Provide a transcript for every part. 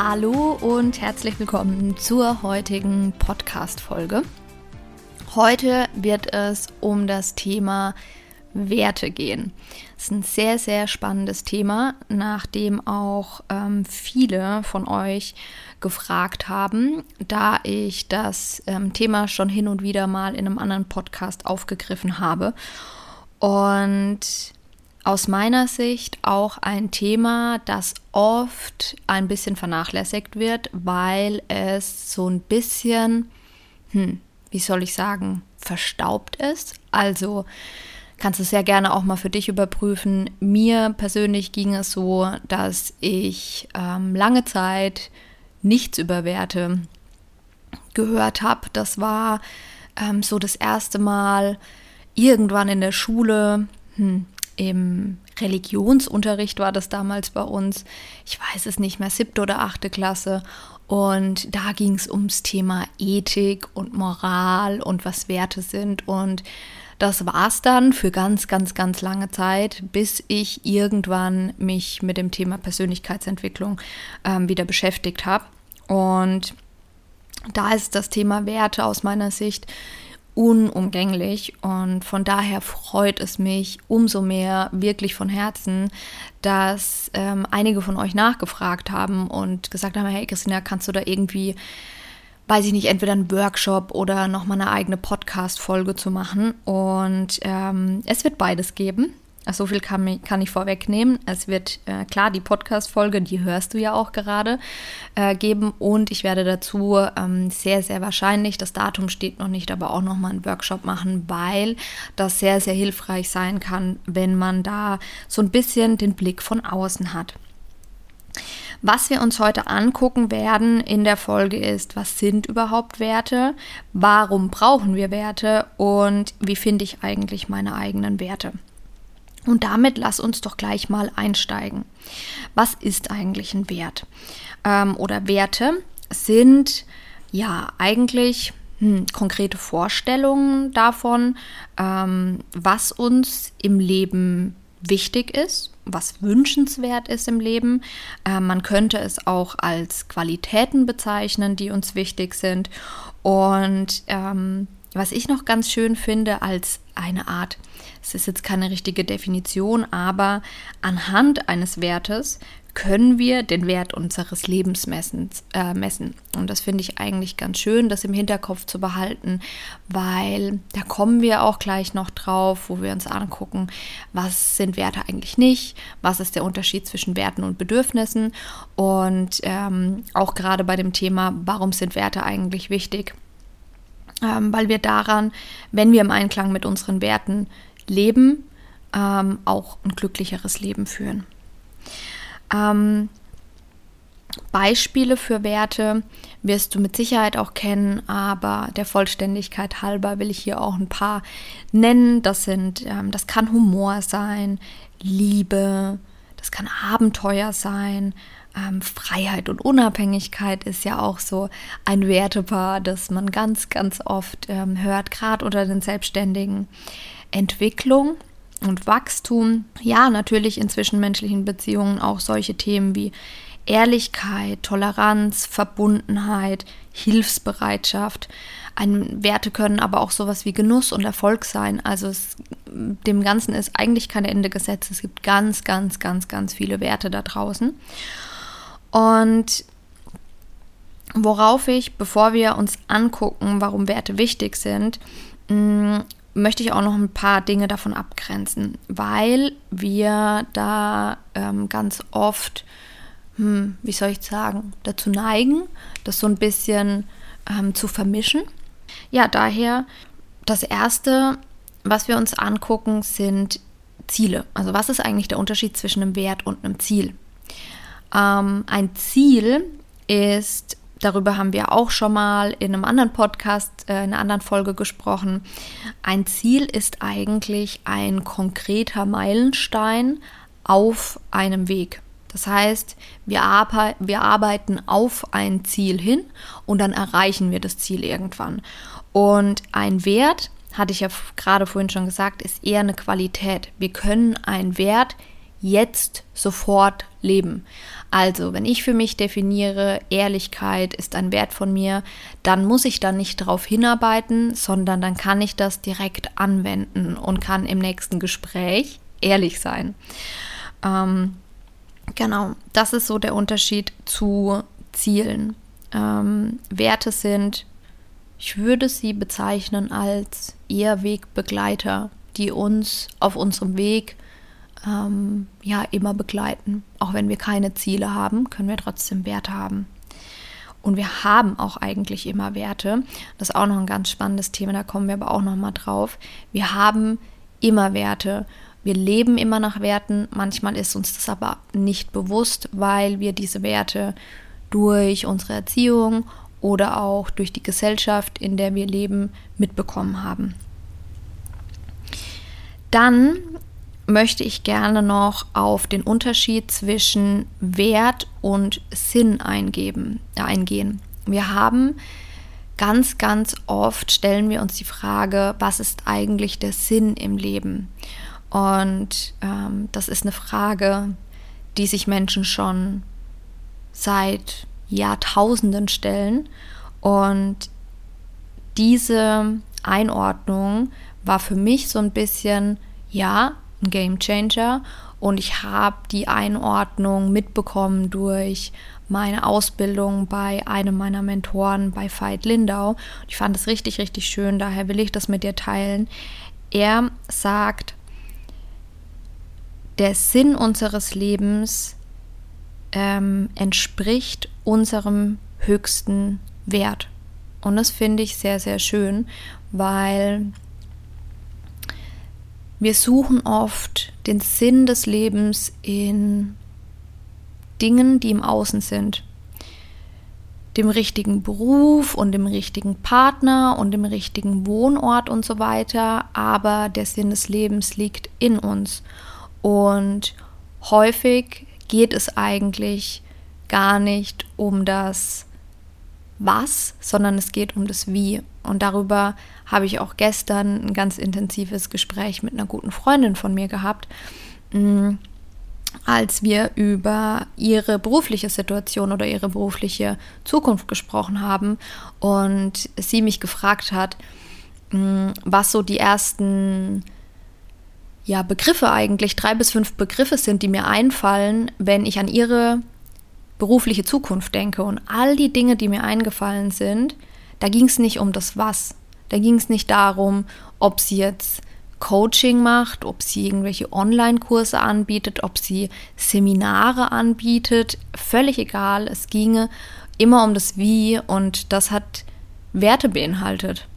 Hallo und herzlich willkommen zur heutigen Podcast-Folge. Heute wird es um das Thema Werte gehen. Das ist ein sehr, sehr spannendes Thema, nachdem auch ähm, viele von euch gefragt haben, da ich das ähm, Thema schon hin und wieder mal in einem anderen Podcast aufgegriffen habe. Und aus meiner Sicht auch ein Thema, das oft ein bisschen vernachlässigt wird, weil es so ein bisschen, hm, wie soll ich sagen, verstaubt ist. Also kannst du sehr gerne auch mal für dich überprüfen. Mir persönlich ging es so, dass ich ähm, lange Zeit nichts über Werte gehört habe. Das war ähm, so das erste Mal irgendwann in der Schule, hm, im Religionsunterricht war das damals bei uns. Ich weiß es nicht mehr, siebte oder achte Klasse. Und da ging es ums Thema Ethik und Moral und was Werte sind. Und das war es dann für ganz, ganz, ganz lange Zeit, bis ich irgendwann mich mit dem Thema Persönlichkeitsentwicklung ähm, wieder beschäftigt habe. Und da ist das Thema Werte aus meiner Sicht unumgänglich und von daher freut es mich umso mehr wirklich von Herzen, dass ähm, einige von euch nachgefragt haben und gesagt haben, hey Christina, kannst du da irgendwie, weiß ich nicht, entweder einen Workshop oder nochmal eine eigene Podcast-Folge zu machen und ähm, es wird beides geben. So viel kann, kann ich vorwegnehmen. Es wird äh, klar die Podcast-Folge, die hörst du ja auch gerade, äh, geben. Und ich werde dazu ähm, sehr, sehr wahrscheinlich, das Datum steht noch nicht, aber auch nochmal einen Workshop machen, weil das sehr, sehr hilfreich sein kann, wenn man da so ein bisschen den Blick von außen hat. Was wir uns heute angucken werden in der Folge ist, was sind überhaupt Werte, warum brauchen wir Werte und wie finde ich eigentlich meine eigenen Werte. Und damit lass uns doch gleich mal einsteigen. Was ist eigentlich ein Wert? Ähm, oder Werte sind ja eigentlich hm, konkrete Vorstellungen davon, ähm, was uns im Leben wichtig ist, was wünschenswert ist im Leben. Äh, man könnte es auch als Qualitäten bezeichnen, die uns wichtig sind. Und ähm, was ich noch ganz schön finde als eine Art es ist jetzt keine richtige Definition, aber anhand eines Wertes können wir den Wert unseres Lebens messen. Äh, messen. Und das finde ich eigentlich ganz schön, das im Hinterkopf zu behalten, weil da kommen wir auch gleich noch drauf, wo wir uns angucken, was sind Werte eigentlich nicht, was ist der Unterschied zwischen Werten und Bedürfnissen und ähm, auch gerade bei dem Thema, warum sind Werte eigentlich wichtig. Ähm, weil wir daran, wenn wir im Einklang mit unseren Werten leben, ähm, auch ein glücklicheres Leben führen. Ähm, Beispiele für Werte wirst du mit Sicherheit auch kennen, aber der Vollständigkeit halber will ich hier auch ein paar nennen. Das sind, ähm, das kann Humor sein, Liebe, das kann Abenteuer sein, ähm, Freiheit und Unabhängigkeit ist ja auch so ein Wertepaar, das man ganz, ganz oft ähm, hört, gerade unter den Selbstständigen. Entwicklung und Wachstum. Ja, natürlich in zwischenmenschlichen Beziehungen auch solche Themen wie Ehrlichkeit, Toleranz, Verbundenheit, Hilfsbereitschaft. Ein, Werte können aber auch sowas wie Genuss und Erfolg sein. Also es, dem Ganzen ist eigentlich kein Ende gesetzt. Es gibt ganz, ganz, ganz, ganz viele Werte da draußen. Und worauf ich, bevor wir uns angucken, warum Werte wichtig sind, möchte ich auch noch ein paar Dinge davon abgrenzen, weil wir da ähm, ganz oft, hm, wie soll ich sagen, dazu neigen, das so ein bisschen ähm, zu vermischen. Ja, daher das Erste, was wir uns angucken, sind Ziele. Also was ist eigentlich der Unterschied zwischen einem Wert und einem Ziel? Ähm, ein Ziel ist, darüber haben wir auch schon mal in einem anderen Podcast, äh, in einer anderen Folge gesprochen, ein Ziel ist eigentlich ein konkreter Meilenstein auf einem Weg. Das heißt, wir, arbe wir arbeiten auf ein Ziel hin und dann erreichen wir das Ziel irgendwann. Und ein Wert, hatte ich ja gerade vorhin schon gesagt, ist eher eine Qualität. Wir können einen Wert jetzt sofort leben. Also, wenn ich für mich definiere, Ehrlichkeit ist ein Wert von mir, dann muss ich dann nicht darauf hinarbeiten, sondern dann kann ich das direkt anwenden und kann im nächsten Gespräch ehrlich sein. Ähm, genau, das ist so der Unterschied zu Zielen. Ähm, Werte sind, ich würde sie bezeichnen als eher Wegbegleiter, die uns auf unserem Weg ähm, ja immer begleiten. Auch wenn wir keine Ziele haben, können wir trotzdem Werte haben. Und wir haben auch eigentlich immer Werte. Das ist auch noch ein ganz spannendes Thema, da kommen wir aber auch noch mal drauf. Wir haben immer Werte. Wir leben immer nach Werten. Manchmal ist uns das aber nicht bewusst, weil wir diese Werte durch unsere Erziehung oder auch durch die Gesellschaft, in der wir leben, mitbekommen haben. Dann möchte ich gerne noch auf den Unterschied zwischen Wert und Sinn eingeben, äh, eingehen. Wir haben ganz, ganz oft stellen wir uns die Frage, was ist eigentlich der Sinn im Leben? Und ähm, das ist eine Frage, die sich Menschen schon seit Jahrtausenden stellen. Und diese Einordnung war für mich so ein bisschen, ja, ein Game Changer und ich habe die Einordnung mitbekommen durch meine Ausbildung bei einem meiner Mentoren bei Veit Lindau. Ich fand es richtig, richtig schön, daher will ich das mit dir teilen. Er sagt, der Sinn unseres Lebens ähm, entspricht unserem höchsten Wert. Und das finde ich sehr, sehr schön, weil wir suchen oft den Sinn des Lebens in Dingen, die im Außen sind. Dem richtigen Beruf und dem richtigen Partner und dem richtigen Wohnort und so weiter. Aber der Sinn des Lebens liegt in uns. Und häufig geht es eigentlich gar nicht um das Was, sondern es geht um das Wie. Und darüber habe ich auch gestern ein ganz intensives Gespräch mit einer guten Freundin von mir gehabt, mm, als wir über ihre berufliche Situation oder ihre berufliche Zukunft gesprochen haben und sie mich gefragt hat, mm, was so die ersten ja, Begriffe eigentlich, drei bis fünf Begriffe sind, die mir einfallen, wenn ich an ihre berufliche Zukunft denke. Und all die Dinge, die mir eingefallen sind, da ging es nicht um das Was. Da ging es nicht darum, ob sie jetzt Coaching macht, ob sie irgendwelche Online-Kurse anbietet, ob sie Seminare anbietet. Völlig egal. Es ginge immer um das Wie und das hat Werte beinhaltet.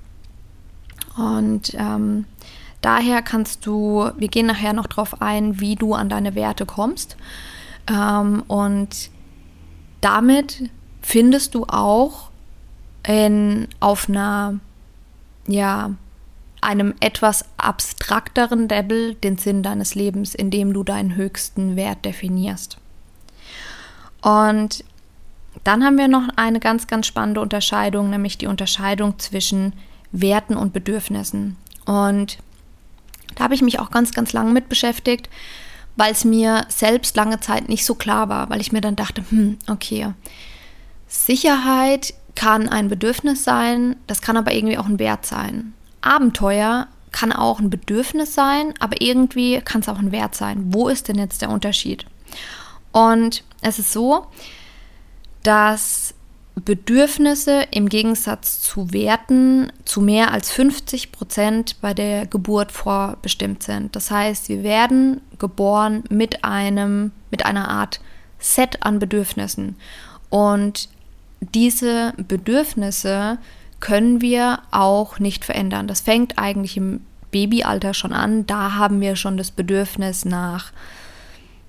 Und ähm, daher kannst du, wir gehen nachher noch darauf ein, wie du an deine Werte kommst. Ähm, und damit findest du auch in, auf einer, ja, einem etwas abstrakteren Level den Sinn deines Lebens, indem du deinen höchsten Wert definierst. Und dann haben wir noch eine ganz, ganz spannende Unterscheidung, nämlich die Unterscheidung zwischen Werten und Bedürfnissen. Und da habe ich mich auch ganz, ganz lange mit beschäftigt, weil es mir selbst lange Zeit nicht so klar war, weil ich mir dann dachte, hm, okay, Sicherheit kann ein Bedürfnis sein, das kann aber irgendwie auch ein Wert sein. Abenteuer kann auch ein Bedürfnis sein, aber irgendwie kann es auch ein Wert sein. Wo ist denn jetzt der Unterschied? Und es ist so, dass Bedürfnisse im Gegensatz zu Werten zu mehr als 50 Prozent bei der Geburt vorbestimmt sind. Das heißt, wir werden geboren mit einem, mit einer Art Set an Bedürfnissen. Und diese Bedürfnisse können wir auch nicht verändern. Das fängt eigentlich im Babyalter schon an. Da haben wir schon das Bedürfnis nach,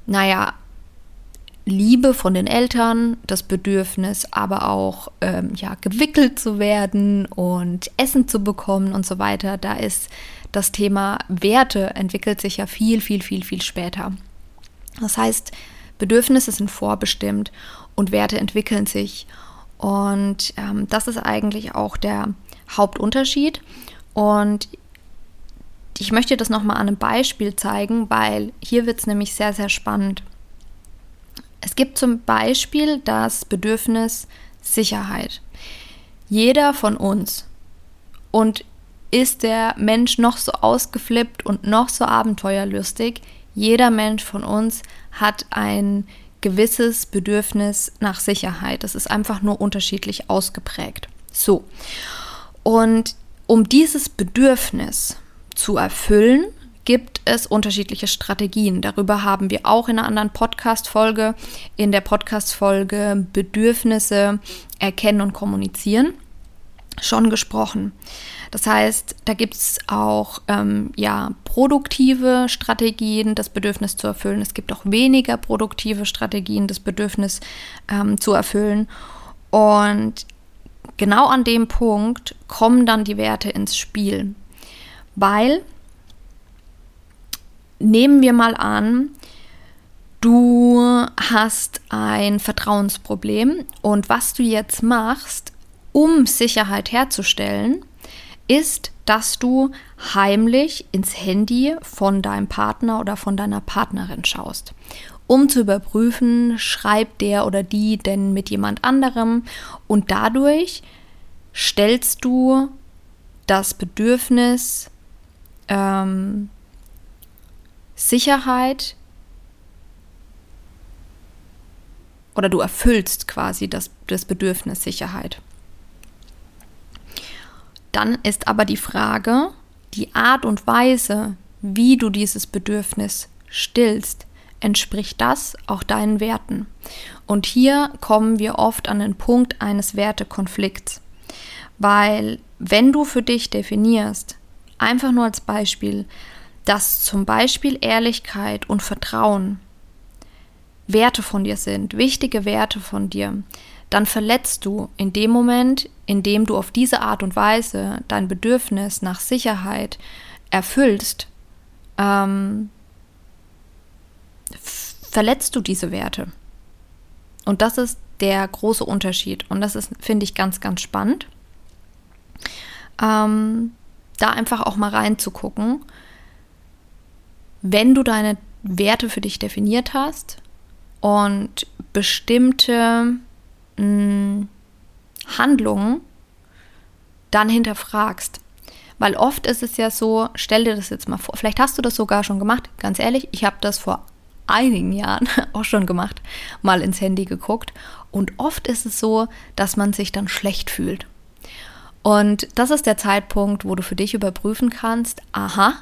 naja, Liebe von den Eltern, das Bedürfnis aber auch ähm, ja, gewickelt zu werden und Essen zu bekommen und so weiter. Da ist das Thema Werte entwickelt sich ja viel, viel, viel, viel später. Das heißt, Bedürfnisse sind vorbestimmt und Werte entwickeln sich. Und ähm, das ist eigentlich auch der Hauptunterschied. Und ich möchte das nochmal an einem Beispiel zeigen, weil hier wird es nämlich sehr, sehr spannend. Es gibt zum Beispiel das Bedürfnis Sicherheit. Jeder von uns und ist der Mensch noch so ausgeflippt und noch so abenteuerlustig, jeder Mensch von uns hat ein gewisses Bedürfnis nach Sicherheit. Das ist einfach nur unterschiedlich ausgeprägt. So. Und um dieses Bedürfnis zu erfüllen, gibt es unterschiedliche Strategien. Darüber haben wir auch in einer anderen Podcast-Folge, in der Podcast-Folge Bedürfnisse erkennen und kommunizieren, schon gesprochen. Das heißt, da gibt es auch ähm, ja, produktive Strategien, das Bedürfnis zu erfüllen. Es gibt auch weniger produktive Strategien, das Bedürfnis ähm, zu erfüllen. Und genau an dem Punkt kommen dann die Werte ins Spiel. Weil nehmen wir mal an, du hast ein Vertrauensproblem und was du jetzt machst, um Sicherheit herzustellen, ist, dass du heimlich ins Handy von deinem Partner oder von deiner Partnerin schaust, um zu überprüfen, schreibt der oder die denn mit jemand anderem und dadurch stellst du das Bedürfnis ähm, Sicherheit oder du erfüllst quasi das, das Bedürfnis Sicherheit. Dann ist aber die Frage, die Art und Weise, wie du dieses Bedürfnis stillst, entspricht das auch deinen Werten. Und hier kommen wir oft an den Punkt eines Wertekonflikts, weil wenn du für dich definierst, einfach nur als Beispiel, dass zum Beispiel Ehrlichkeit und Vertrauen Werte von dir sind, wichtige Werte von dir, dann verletzt du in dem Moment, in dem du auf diese Art und Weise dein Bedürfnis nach Sicherheit erfüllst, ähm, verletzt du diese Werte. Und das ist der große Unterschied. Und das ist, finde ich, ganz, ganz spannend. Ähm, da einfach auch mal reinzugucken wenn du deine Werte für dich definiert hast und bestimmte mh, Handlungen dann hinterfragst. Weil oft ist es ja so, stell dir das jetzt mal vor, vielleicht hast du das sogar schon gemacht, ganz ehrlich, ich habe das vor einigen Jahren auch schon gemacht, mal ins Handy geguckt. Und oft ist es so, dass man sich dann schlecht fühlt. Und das ist der Zeitpunkt, wo du für dich überprüfen kannst, aha,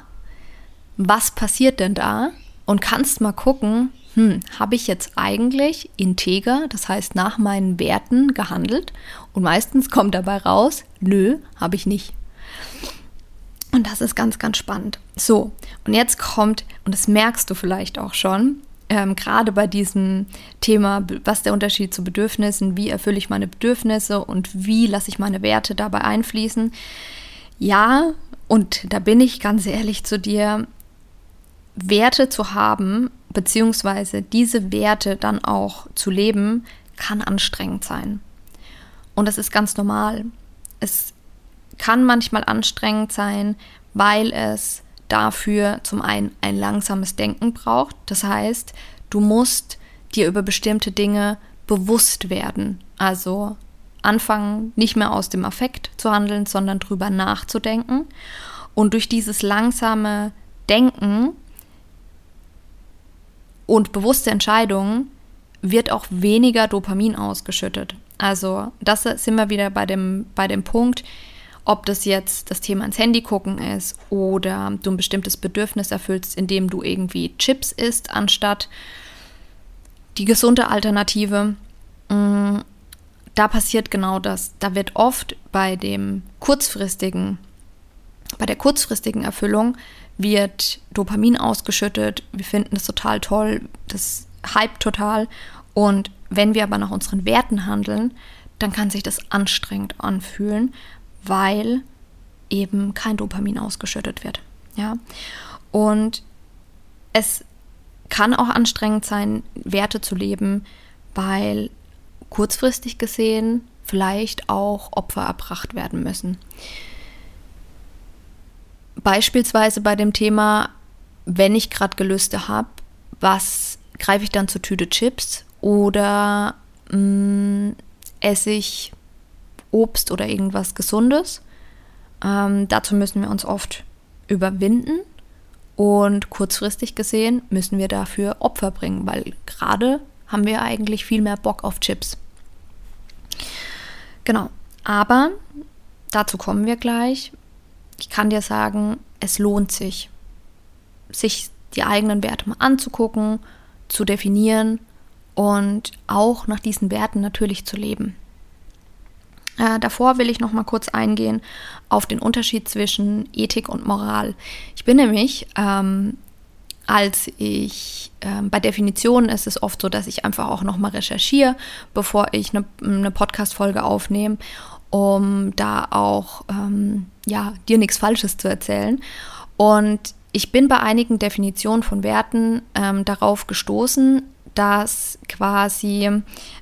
was passiert denn da? Und kannst mal gucken, hm, habe ich jetzt eigentlich integer, das heißt nach meinen Werten gehandelt? Und meistens kommt dabei raus, nö, habe ich nicht. Und das ist ganz, ganz spannend. So, und jetzt kommt, und das merkst du vielleicht auch schon, ähm, gerade bei diesem Thema, was der Unterschied zu Bedürfnissen, wie erfülle ich meine Bedürfnisse und wie lasse ich meine Werte dabei einfließen. Ja, und da bin ich ganz ehrlich zu dir, Werte zu haben, beziehungsweise diese Werte dann auch zu leben, kann anstrengend sein. Und das ist ganz normal. Es kann manchmal anstrengend sein, weil es dafür zum einen ein langsames Denken braucht. Das heißt, du musst dir über bestimmte Dinge bewusst werden. Also anfangen, nicht mehr aus dem Affekt zu handeln, sondern drüber nachzudenken. Und durch dieses langsame Denken und bewusste Entscheidungen wird auch weniger Dopamin ausgeschüttet. Also das sind wir wieder bei dem, bei dem Punkt, ob das jetzt das Thema ins Handy gucken ist oder du ein bestimmtes Bedürfnis erfüllst, indem du irgendwie Chips isst, anstatt die gesunde Alternative. Mm, da passiert genau das. Da wird oft bei dem kurzfristigen, bei der kurzfristigen Erfüllung wird Dopamin ausgeschüttet. Wir finden das total toll, das hype total. Und wenn wir aber nach unseren Werten handeln, dann kann sich das anstrengend anfühlen, weil eben kein Dopamin ausgeschüttet wird. Ja. Und es kann auch anstrengend sein, Werte zu leben, weil kurzfristig gesehen vielleicht auch Opfer erbracht werden müssen. Beispielsweise bei dem Thema, wenn ich gerade Gelüste habe, was greife ich dann zur Tüte Chips oder mh, mm, esse ich Obst oder irgendwas Gesundes? Ähm, dazu müssen wir uns oft überwinden und kurzfristig gesehen müssen wir dafür Opfer bringen, weil gerade haben wir eigentlich viel mehr Bock auf Chips. Genau, aber dazu kommen wir gleich. Ich kann dir sagen, es lohnt sich, sich die eigenen Werte mal anzugucken, zu definieren und auch nach diesen Werten natürlich zu leben. Äh, davor will ich noch mal kurz eingehen auf den Unterschied zwischen Ethik und Moral. Ich bin nämlich, ähm, als ich äh, bei Definitionen ist es oft so, dass ich einfach auch noch mal recherchiere, bevor ich eine, eine Podcast-Folge aufnehme, um da auch ähm, ja dir nichts Falsches zu erzählen. Und ich bin bei einigen Definitionen von Werten ähm, darauf gestoßen, dass quasi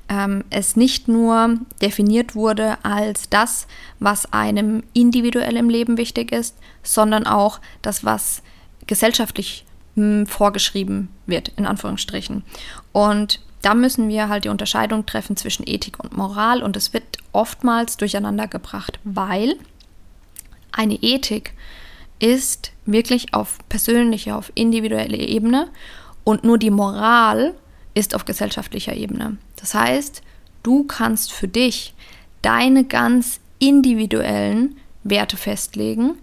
ähm, es nicht nur definiert wurde als das, was einem individuell im Leben wichtig ist, sondern auch das, was gesellschaftlich mh, hm, vorgeschrieben wird, in Anführungsstrichen. Und da müssen wir halt die Unterscheidung treffen zwischen Ethik und Moral und es wird oftmals durcheinander gebracht, weil eine Ethik ist wirklich auf persönlicher, auf individueller Ebene und nur die Moral ist auf gesellschaftlicher Ebene. Das heißt, du kannst für dich deine ganz individuellen Werte festlegen,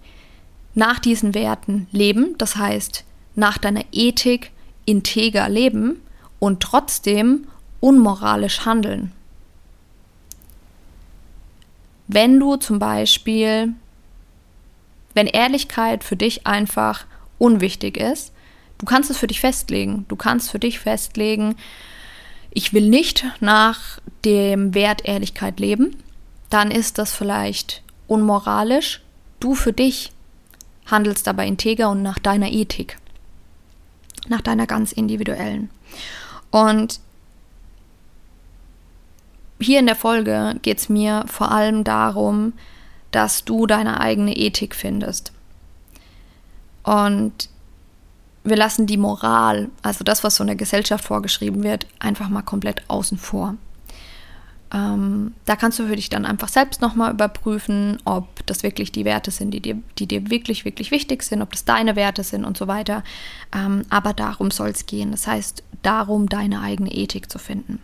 nach diesen Werten leben, das heißt nach deiner Ethik integer leben und trotzdem unmoralisch handeln. Wenn du zum Beispiel, wenn Ehrlichkeit für dich einfach unwichtig ist, Du kannst es für dich festlegen. Du kannst für dich festlegen, ich will nicht nach dem Wert Ehrlichkeit leben. Dann ist das vielleicht unmoralisch. Du für dich handelst dabei integer und nach deiner Ethik. Nach deiner ganz individuellen. Und hier in der Folge geht es mir vor allem darum, dass du deine eigene Ethik findest. Und wir lassen die Moral, also das, was so in der Gesellschaft vorgeschrieben wird, einfach mal komplett außen vor. Ähm, da kannst du für dich dann einfach selbst nochmal überprüfen, ob das wirklich die Werte sind, die dir, die dir wirklich, wirklich wichtig sind, ob das deine Werte sind und so weiter. Ähm, aber darum soll es gehen. Das heißt, darum, deine eigene Ethik zu finden.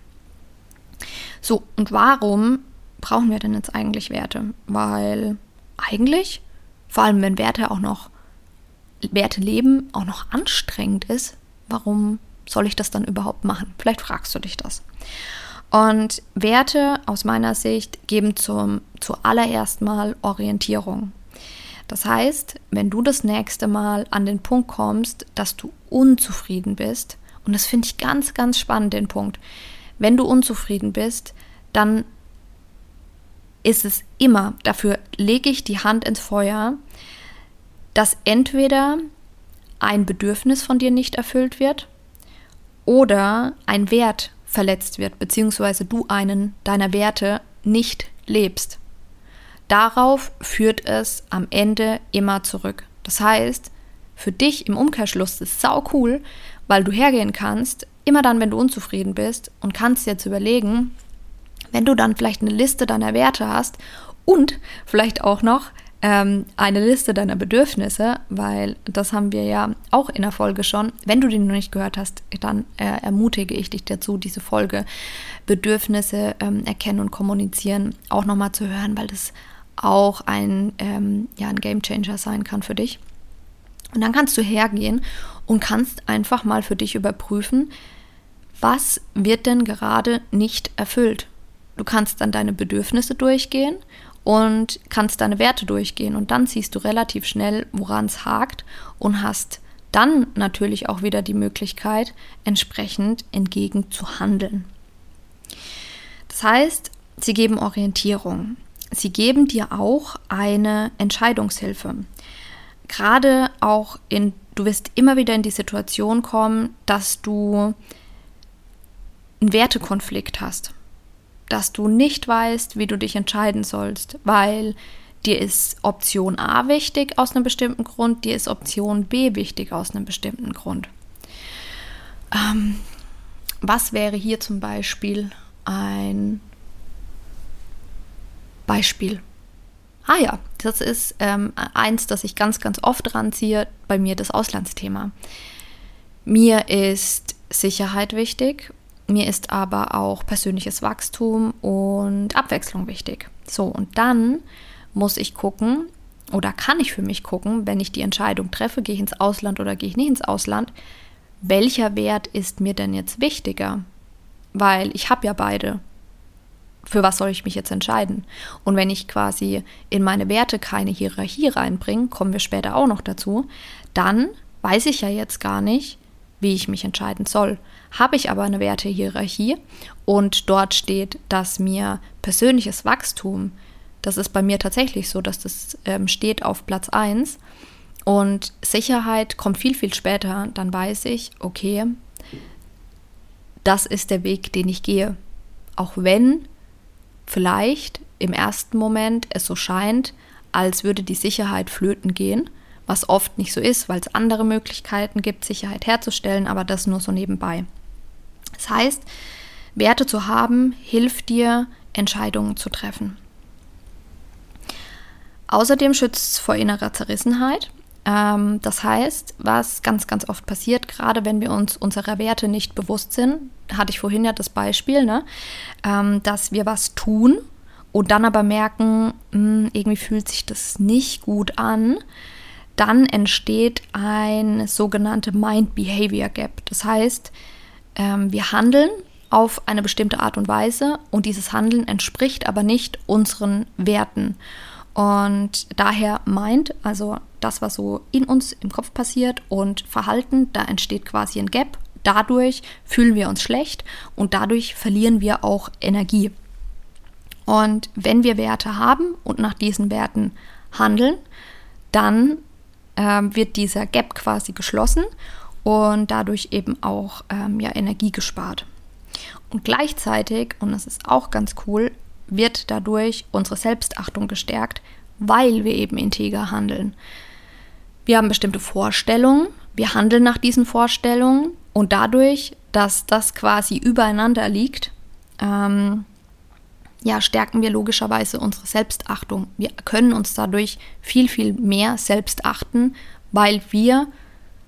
So, und warum brauchen wir denn jetzt eigentlich Werte? Weil eigentlich, vor allem wenn Werte auch noch Werte leben auch noch anstrengend ist, warum soll ich das dann überhaupt machen? Vielleicht fragst du dich das. Und Werte aus meiner Sicht geben zum, zuallererst mal Orientierung. Das heißt, wenn du das nächste Mal an den Punkt kommst, dass du unzufrieden bist, und das finde ich ganz, ganz spannend, den Punkt, wenn du unzufrieden bist, dann ist es immer, dafür lege ich die Hand ins Feuer, dass entweder ein Bedürfnis von dir nicht erfüllt wird oder ein Wert verletzt wird, beziehungsweise du einen deiner Werte nicht lebst. Darauf führt es am Ende immer zurück. Das heißt, für dich im Umkehrschluss ist es sau cool, weil du hergehen kannst, immer dann, wenn du unzufrieden bist und kannst jetzt überlegen, wenn du dann vielleicht eine Liste deiner Werte hast und vielleicht auch noch ähm, eine Liste deiner Bedürfnisse, weil das haben wir ja auch in der Folge schon. Wenn du die noch nicht gehört hast, dann äh, ermutige ich dich dazu, diese Folge Bedürfnisse ähm, erkennen und kommunizieren auch nochmal zu hören, weil das auch ein, ähm, ja, ein Game Changer sein kann für dich. Und dann kannst du hergehen und kannst einfach mal für dich überprüfen, was wird denn gerade nicht erfüllt? Du kannst dann deine Bedürfnisse durchgehen und kannst deine Werte durchgehen und dann siehst du relativ schnell, woran es hakt und hast dann natürlich auch wieder die Möglichkeit, entsprechend entgegen zu handeln. Das heißt, sie geben Orientierung. Sie geben dir auch eine Entscheidungshilfe. Gerade auch in, du wirst immer wieder in die Situation kommen, dass du einen Wertekonflikt hast dass du nicht weißt, wie du dich entscheiden sollst, weil dir ist Option A wichtig aus einem bestimmten Grund, dir ist Option B wichtig aus einem bestimmten Grund. Ähm, was wäre hier zum Beispiel ein Beispiel? Ah ja, das ist ähm, eins, das ich ganz, ganz oft ranziehe, bei mir das Auslandsthema. Mir ist Sicherheit wichtig mir ist aber auch persönliches Wachstum und Abwechslung wichtig. So, und dann muss ich gucken oder kann ich für mich gucken, wenn ich die Entscheidung treffe, gehe ich ins Ausland oder gehe ich nicht ins Ausland, welcher Wert ist mir denn jetzt wichtiger? Weil ich habe ja beide. Für was soll ich mich jetzt entscheiden? Und wenn ich quasi in meine Werte keine Hierarchie reinbringe, kommen wir später auch noch dazu, dann weiß ich ja jetzt gar nicht, wie ich mich entscheiden soll. Habe ich aber eine Wertehierarchie und dort steht, dass mir persönliches Wachstum, das ist bei mir tatsächlich so, dass das ähm, steht auf Platz 1 und Sicherheit kommt viel, viel später, dann weiß ich, okay, das ist der Weg, den ich gehe. Auch wenn vielleicht im ersten Moment es so scheint, als würde die Sicherheit flöten gehen, was oft nicht so ist, weil es andere Möglichkeiten gibt, Sicherheit herzustellen, aber das nur so nebenbei. Das heißt, Werte zu haben, hilft dir, Entscheidungen zu treffen. Außerdem schützt es vor innerer Zerrissenheit. Ähm, das heißt, was ganz, ganz oft passiert, gerade wenn wir uns unserer Werte nicht bewusst sind, hatte ich vorhin ja das Beispiel, ne, ähm, dass wir was tun und dann aber merken, hm, irgendwie fühlt sich das nicht gut an, dann entsteht ein sogenannte Mind-Behavior Gap. Das heißt, ähm, wir handeln auf eine bestimmte Art und Weise und dieses Handeln entspricht aber nicht unseren Werten. Und daher meint, also das, was so in uns im Kopf passiert und Verhalten, da entsteht quasi ein Gap. Dadurch fühlen wir uns schlecht und dadurch verlieren wir auch Energie. Und wenn wir Werte haben und nach diesen Werten handeln, dann ähm, wird dieser Gap quasi geschlossen und dadurch eben auch ähm, ja, Energie gespart. Und gleichzeitig, und das ist auch ganz cool, wird dadurch unsere Selbstachtung gestärkt, weil wir eben integer handeln. Wir haben bestimmte Vorstellungen, wir handeln nach diesen Vorstellungen und dadurch, dass das quasi übereinander liegt, ähm, ja, stärken wir logischerweise unsere Selbstachtung. Wir können uns dadurch viel, viel mehr selbst achten, weil wir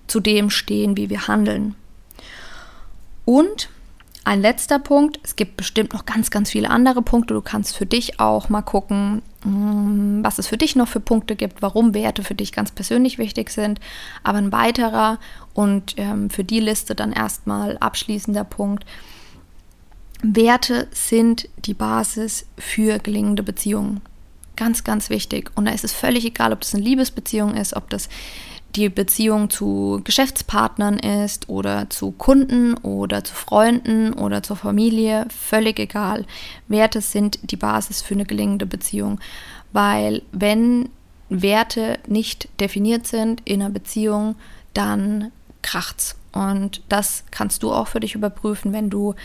zu dem stehen, wie wir handeln. Und ein letzter Punkt, es gibt bestimmt noch ganz, ganz viele andere Punkte. Du kannst für dich auch mal gucken, mm, was es für dich noch für Punkte gibt, warum Werte für dich ganz persönlich wichtig sind. Aber ein weiterer und ähm, für die Liste dann erstmal abschließender Punkt Werte sind die Basis für gelingende Beziehungen. Ganz, ganz wichtig. Und da ist es völlig egal, ob das eine Liebesbeziehung ist, ob das die Beziehung zu Geschäftspartnern ist oder zu Kunden oder zu Freunden oder zur Familie, völlig egal. Werte sind die Basis für eine gelingende Beziehung, weil wenn Werte nicht definiert sind in einer Beziehung, dann kracht's. Und das kannst du auch für dich überprüfen, wenn du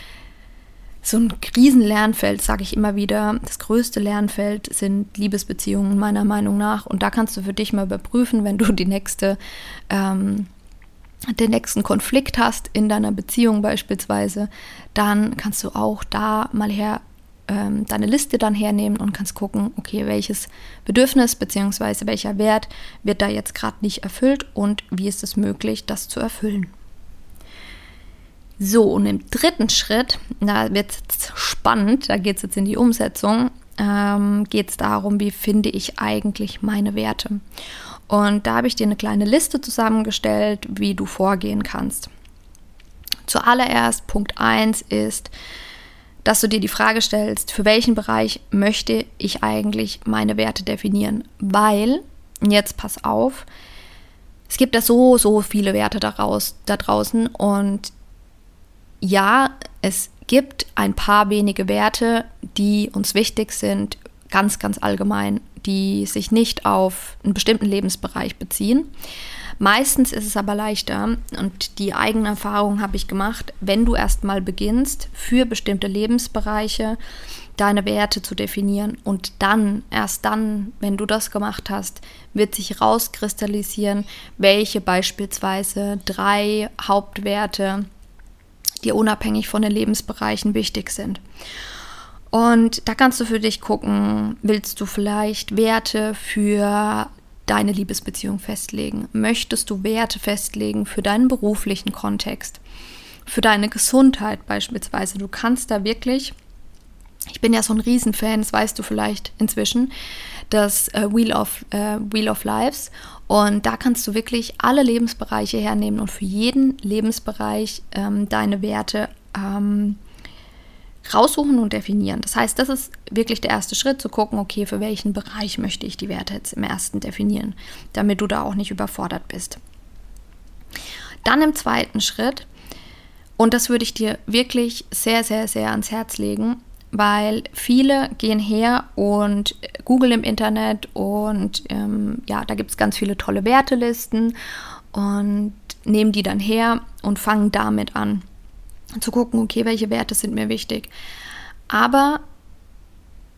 so ein Riesenlernfeld, sage ich immer wieder. Das größte Lernfeld sind Liebesbeziehungen meiner Meinung nach. Und da kannst du für dich mal überprüfen, wenn du die nächste, ähm, den nächsten Konflikt hast in deiner Beziehung beispielsweise, dann kannst du auch da mal her ähm, deine Liste dann hernehmen und kannst gucken, okay, welches Bedürfnis bzw. welcher Wert wird da jetzt gerade nicht erfüllt und wie ist es möglich, das zu erfüllen. So, und im dritten Schritt, da wird es spannend, da geht es jetzt in die Umsetzung, ähm, geht es darum, wie finde ich eigentlich meine Werte. Und da habe ich dir eine kleine Liste zusammengestellt, wie du vorgehen kannst. Zuallererst, Punkt 1 ist, dass du dir die Frage stellst, für welchen Bereich möchte ich eigentlich meine Werte definieren? Weil, jetzt pass auf, es gibt da so, so viele Werte daraus, da draußen und ja, es gibt ein paar wenige Werte, die uns wichtig sind, ganz, ganz allgemein, die sich nicht auf einen bestimmten Lebensbereich beziehen. Meistens ist es aber leichter und die eigene Erfahrung habe ich gemacht, wenn du erstmal beginnst, für bestimmte Lebensbereiche deine Werte zu definieren und dann, erst dann, wenn du das gemacht hast, wird sich rauskristallisieren, welche beispielsweise drei Hauptwerte dir unabhängig von den Lebensbereichen wichtig sind. Und da kannst du für dich gucken, willst du vielleicht Werte für deine Liebesbeziehung festlegen? Möchtest du Werte festlegen für deinen beruflichen Kontext? Für deine Gesundheit beispielsweise? Du kannst da wirklich, ich bin ja so ein Riesenfan, das weißt du vielleicht inzwischen, das äh, Wheel, of, äh, Wheel of Lives. Und da kannst du wirklich alle Lebensbereiche hernehmen und für jeden Lebensbereich ähm, deine Werte ähm, raussuchen und definieren. Das heißt, das ist wirklich der erste Schritt, zu gucken, okay, für welchen Bereich möchte ich die Werte jetzt im ersten definieren, damit du da auch nicht überfordert bist. Dann im zweiten Schritt, und das würde ich dir wirklich sehr, sehr, sehr ans Herz legen, weil viele gehen her und googeln im Internet und ähm, ja, da gibt es ganz viele tolle Wertelisten und nehmen die dann her und fangen damit an zu gucken, okay, welche Werte sind mir wichtig. Aber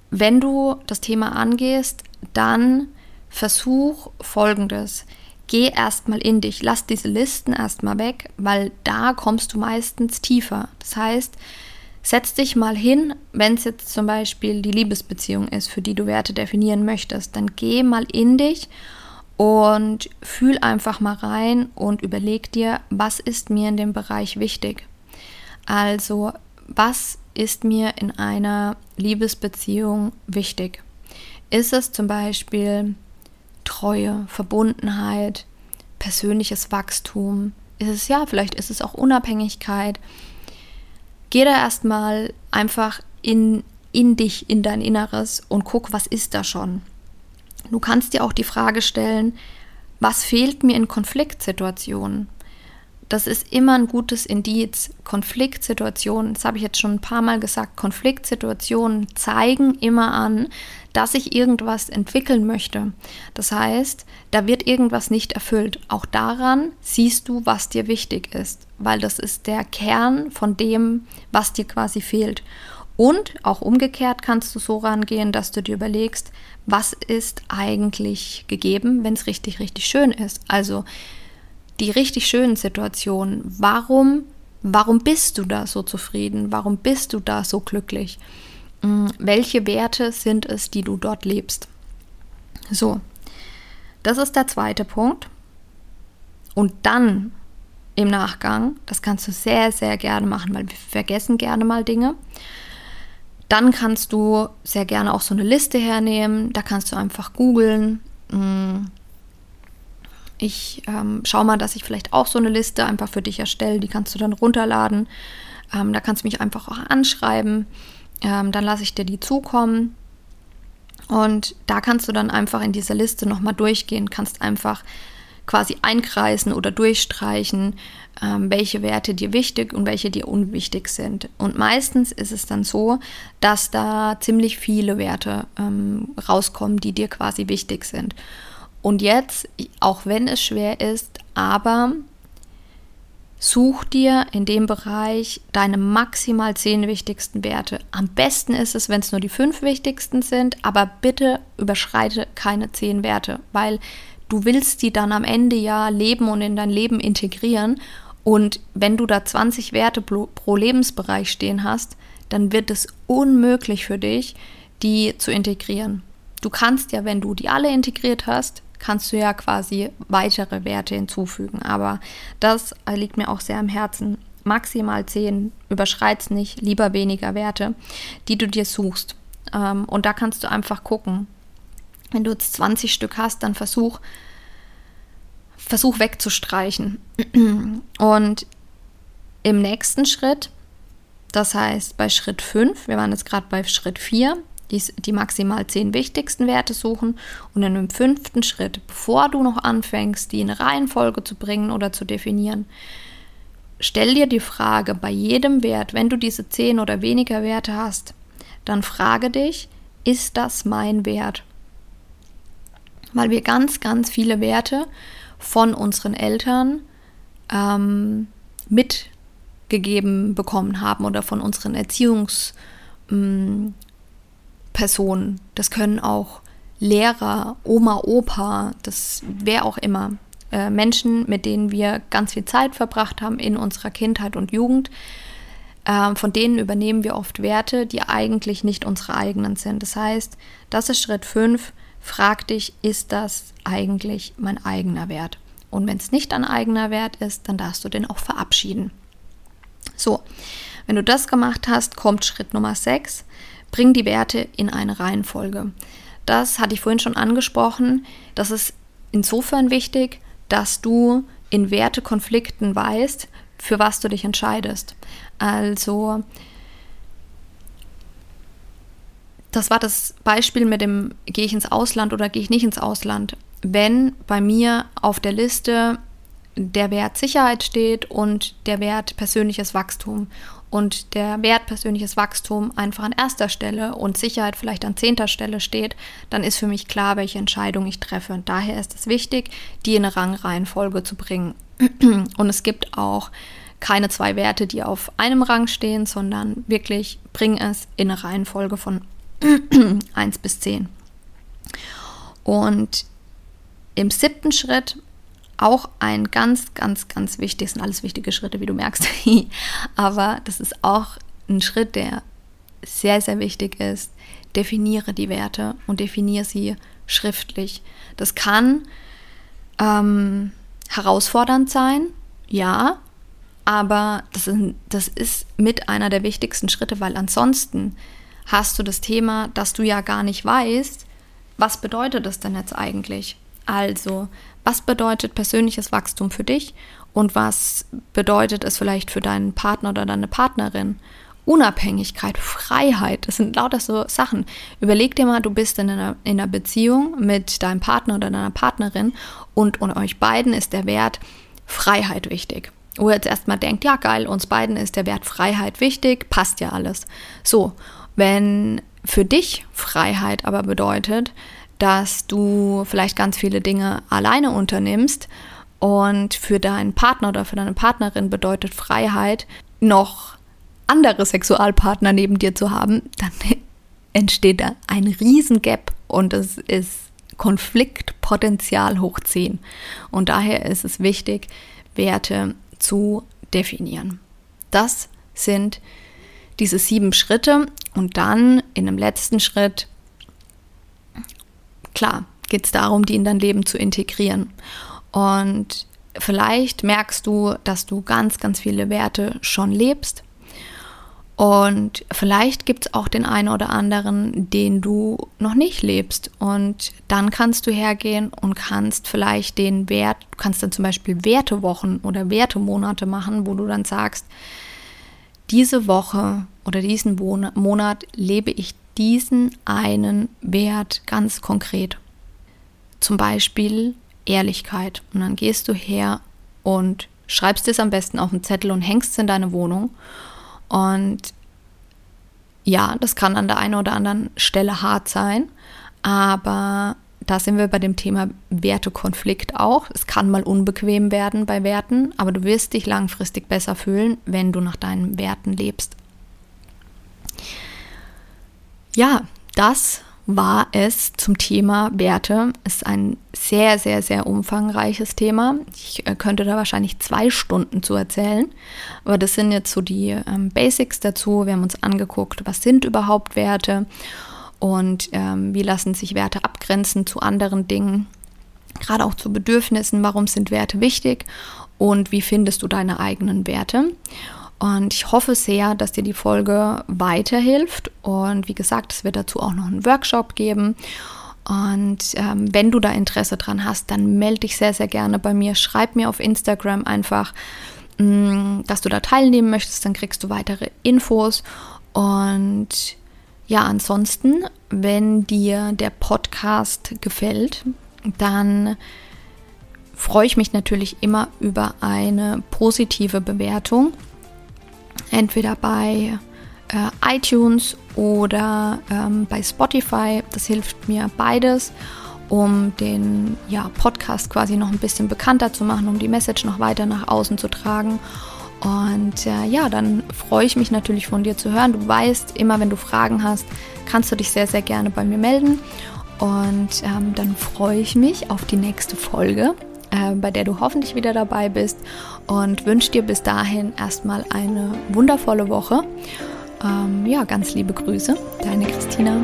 wenn du das Thema angehst, dann versuch folgendes. Geh erstmal in dich, lass diese Listen erstmal weg, weil da kommst du meistens tiefer. Das heißt, setz dich mal hin, wenn es jetzt zum Beispiel die Liebesbeziehung ist, für die du Werte definieren möchtest, dann geh mal in dich und fühl einfach mal rein und überleg dir, was ist mir in dem Bereich wichtig. Also, was ist mir in einer Liebesbeziehung wichtig? Ist es zum Beispiel Treue, Verbundenheit, persönliches Wachstum? Ist es ja, vielleicht ist es auch Unabhängigkeit. Geh da erstmal einfach in, in dich, in dein Inneres und guck, was ist da schon. Du kannst dir auch die Frage stellen, was fehlt mir in Konfliktsituationen? Das ist immer ein gutes Indiz. Konfliktsituationen, das habe ich jetzt schon ein paar Mal gesagt, Konfliktsituationen zeigen immer an, dass ich irgendwas entwickeln möchte. Das heißt, da wird irgendwas nicht erfüllt. Auch daran siehst du, was dir wichtig ist, weil das ist der Kern von dem, was dir quasi fehlt. Und auch umgekehrt kannst du so rangehen, dass du dir überlegst, was ist eigentlich gegeben, wenn es richtig, richtig schön ist. Also die richtig schönen Situationen. Warum, warum bist du da so zufrieden? Warum bist du da so glücklich? Hm, welche Werte sind es, die du dort lebst? So, das ist der zweite Punkt. Und dann im Nachgang, das kannst du sehr, sehr gerne machen, weil wir vergessen gerne mal Dinge. Dann kannst du sehr gerne auch so eine Liste hernehmen. Da kannst du einfach googeln. Ich ähm, schaue mal, dass ich vielleicht auch so eine Liste einfach für dich erstelle. Die kannst du dann runterladen. Ähm, da kannst du mich einfach auch anschreiben. Ähm, dann lasse ich dir die zukommen. Und da kannst du dann einfach in dieser Liste nochmal durchgehen, kannst einfach quasi einkreisen oder durchstreichen, ähm, welche Werte dir wichtig und welche dir unwichtig sind. Und meistens ist es dann so, dass da ziemlich viele Werte ähm, rauskommen, die dir quasi wichtig sind. Und jetzt, auch wenn es schwer ist, aber such dir in dem Bereich deine maximal zehn wichtigsten Werte. Am besten ist es, wenn es nur die fünf wichtigsten sind, aber bitte überschreite keine zehn Werte, weil du willst die dann am Ende ja leben und in dein Leben integrieren. Und wenn du da 20 Werte pro Lebensbereich stehen hast, dann wird es unmöglich für dich, die zu integrieren. Du kannst ja, wenn du die alle integriert hast, kannst du ja quasi weitere Werte hinzufügen. Aber das liegt mir auch sehr am Herzen. Maximal 10, überschreit's nicht, lieber weniger Werte, die du dir suchst. Ähm, und da kannst du einfach gucken. Wenn du jetzt 20 Stück hast, dann versuch, versuch wegzustreichen. Und im nächsten Schritt Das heißt, bei Schritt 5, wir waren jetzt gerade bei Schritt 4, die, die maximal zehn wichtigsten Werte suchen und in dem fünften Schritt, bevor du noch anfängst, die in Reihenfolge zu bringen oder zu definieren, stell dir die Frage bei jedem Wert, wenn du diese zehn oder weniger Werte hast, dann frage dich, ist das mein Wert? Weil wir ganz, ganz viele Werte von unseren Eltern ähm, mitgegeben bekommen haben oder von unseren Erziehungspersonen. Mm, das können auch Lehrer, Oma, Opa, das wer auch immer. Äh, Menschen, mit denen wir ganz viel Zeit verbracht haben in unserer Kindheit und Jugend. Äh, von denen übernehmen wir oft Werte, die eigentlich nicht unsere eigenen sind. Das heißt, das ist Schritt 5. Frag dich, ist das eigentlich mein eigener Wert? Und wenn es nicht dein eigener Wert ist, dann darfst du den auch verabschieden. So, wenn du das gemacht hast, kommt Schritt Nummer 6. Bring die Werte in eine Reihenfolge. Das hatte ich vorhin schon angesprochen. Das ist insofern wichtig, dass du in Wertekonflikten weißt, für was du dich entscheidest. Also, das war das Beispiel mit dem, gehe ich ins Ausland oder gehe ich nicht ins Ausland wenn bei mir auf der Liste der Wert Sicherheit steht und der Wert persönliches Wachstum und der Wert persönliches Wachstum einfach an erster Stelle und Sicherheit vielleicht an zehnter Stelle steht, dann ist für mich klar, welche Entscheidung ich treffe. Und daher ist es wichtig, die in eine Rangreihenfolge zu bringen. Und es gibt auch keine zwei Werte, die auf einem Rang stehen, sondern wirklich bring es in eine Reihenfolge von 1 bis 10. Und im siebten Schritt auch ein ganz, ganz, ganz wichtig, sind alles wichtige Schritte, wie du merkst, aber das ist auch ein Schritt, der sehr, sehr wichtig ist. Definiere die Werte und definiere sie schriftlich. Das kann ähm, herausfordernd sein, ja, aber das ist, das ist mit einer der wichtigsten Schritte, weil ansonsten hast du das Thema, dass du ja gar nicht weißt, was bedeutet das denn jetzt eigentlich? Also, was bedeutet persönliches Wachstum für dich und was bedeutet es vielleicht für deinen Partner oder deine Partnerin? Unabhängigkeit, Freiheit, das sind lauter so Sachen. Überleg dir mal, du bist in einer, in einer Beziehung mit deinem Partner oder deiner Partnerin und, und euch beiden ist der Wert Freiheit wichtig. Wo ihr jetzt erstmal denkt, ja geil, uns beiden ist der Wert Freiheit wichtig, passt ja alles. So, wenn für dich Freiheit aber bedeutet, dass du vielleicht ganz viele Dinge alleine unternimmst und für deinen Partner oder für deine Partnerin bedeutet Freiheit, noch andere Sexualpartner neben dir zu haben, dann entsteht da ein Riesengap und es ist Konfliktpotenzial hoch 10. Und daher ist es wichtig, Werte zu definieren. Das sind diese sieben Schritte und dann in dem letzten Schritt klar, geht es darum, die in dein Leben zu integrieren. Und vielleicht merkst du, dass du ganz, ganz viele Werte schon lebst. Und vielleicht gibt es auch den einen oder anderen, den du noch nicht lebst. Und dann kannst du hergehen und kannst vielleicht den Wert, du kannst dann zum Beispiel Wertewochen oder Wertemonate machen, wo du dann sagst, diese Woche oder diesen Monat lebe ich diesen einen Wert ganz konkret. Zum Beispiel Ehrlichkeit. Und dann gehst du her und schreibst es am besten auf einen Zettel und hängst es in deine Wohnung. Und ja, das kann an der einen oder anderen Stelle hart sein, aber da sind wir bei dem Thema Wertekonflikt auch. Es kann mal unbequem werden bei Werten, aber du wirst dich langfristig besser fühlen, wenn du nach deinen Werten lebst. Ja, das war es zum Thema Werte. Ist ein sehr, sehr, sehr umfangreiches Thema. Ich äh, könnte da wahrscheinlich zwei Stunden zu erzählen. Aber das sind jetzt so die ähm, Basics dazu. Wir haben uns angeguckt, was sind überhaupt Werte und ähm, wie lassen sich Werte abgrenzen zu anderen Dingen. Gerade auch zu Bedürfnissen. Warum sind Werte wichtig? Und wie findest du deine eigenen Werte? Und ich hoffe sehr, dass dir die Folge weiterhilft. Und wie gesagt, es wird dazu auch noch einen Workshop geben. Und ähm, wenn du da Interesse dran hast, dann melde dich sehr, sehr gerne bei mir. Schreib mir auf Instagram einfach mm, dass du da teilnehmen möchtest, dann kriegst du weitere Infos. Und ja, ansonsten, wenn dir der Podcast gefällt, dann freue ich mich natürlich immer über eine positive Bewertung. Entweder bei äh, iTunes oder ähm, bei Spotify. Das hilft mir beides, um den ja, Podcast quasi noch ein bisschen bekannter zu machen, um die Message noch weiter nach außen zu tragen. Und äh, ja, dann freue ich mich natürlich von dir zu hören. Du weißt, immer wenn du Fragen hast, kannst du dich sehr, sehr gerne bei mir melden. Und ähm, dann freue ich mich auf die nächste Folge, äh, bei der du hoffentlich wieder dabei bist. Und wünsche dir bis dahin erstmal eine wundervolle Woche. Ähm, ja, ganz liebe Grüße, deine Christina.